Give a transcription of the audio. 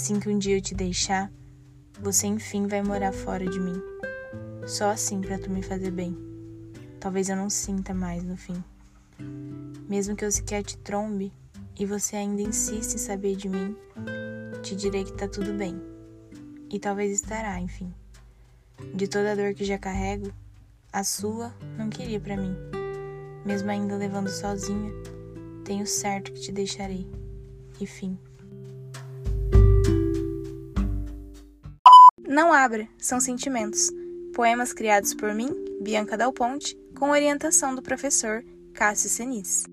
Assim que um dia eu te deixar, você enfim vai morar fora de mim. Só assim para tu me fazer bem. Talvez eu não sinta mais no fim. Mesmo que eu sequer te trombe e você ainda insiste em saber de mim, te direi que tá tudo bem. E talvez estará, enfim. De toda a dor que já carrego, a sua não queria para mim. Mesmo ainda levando sozinha, tenho certo que te deixarei. E fim. Não abra, são sentimentos. Poemas criados por mim, Bianca Dal Ponte, com orientação do professor Cássio Senis.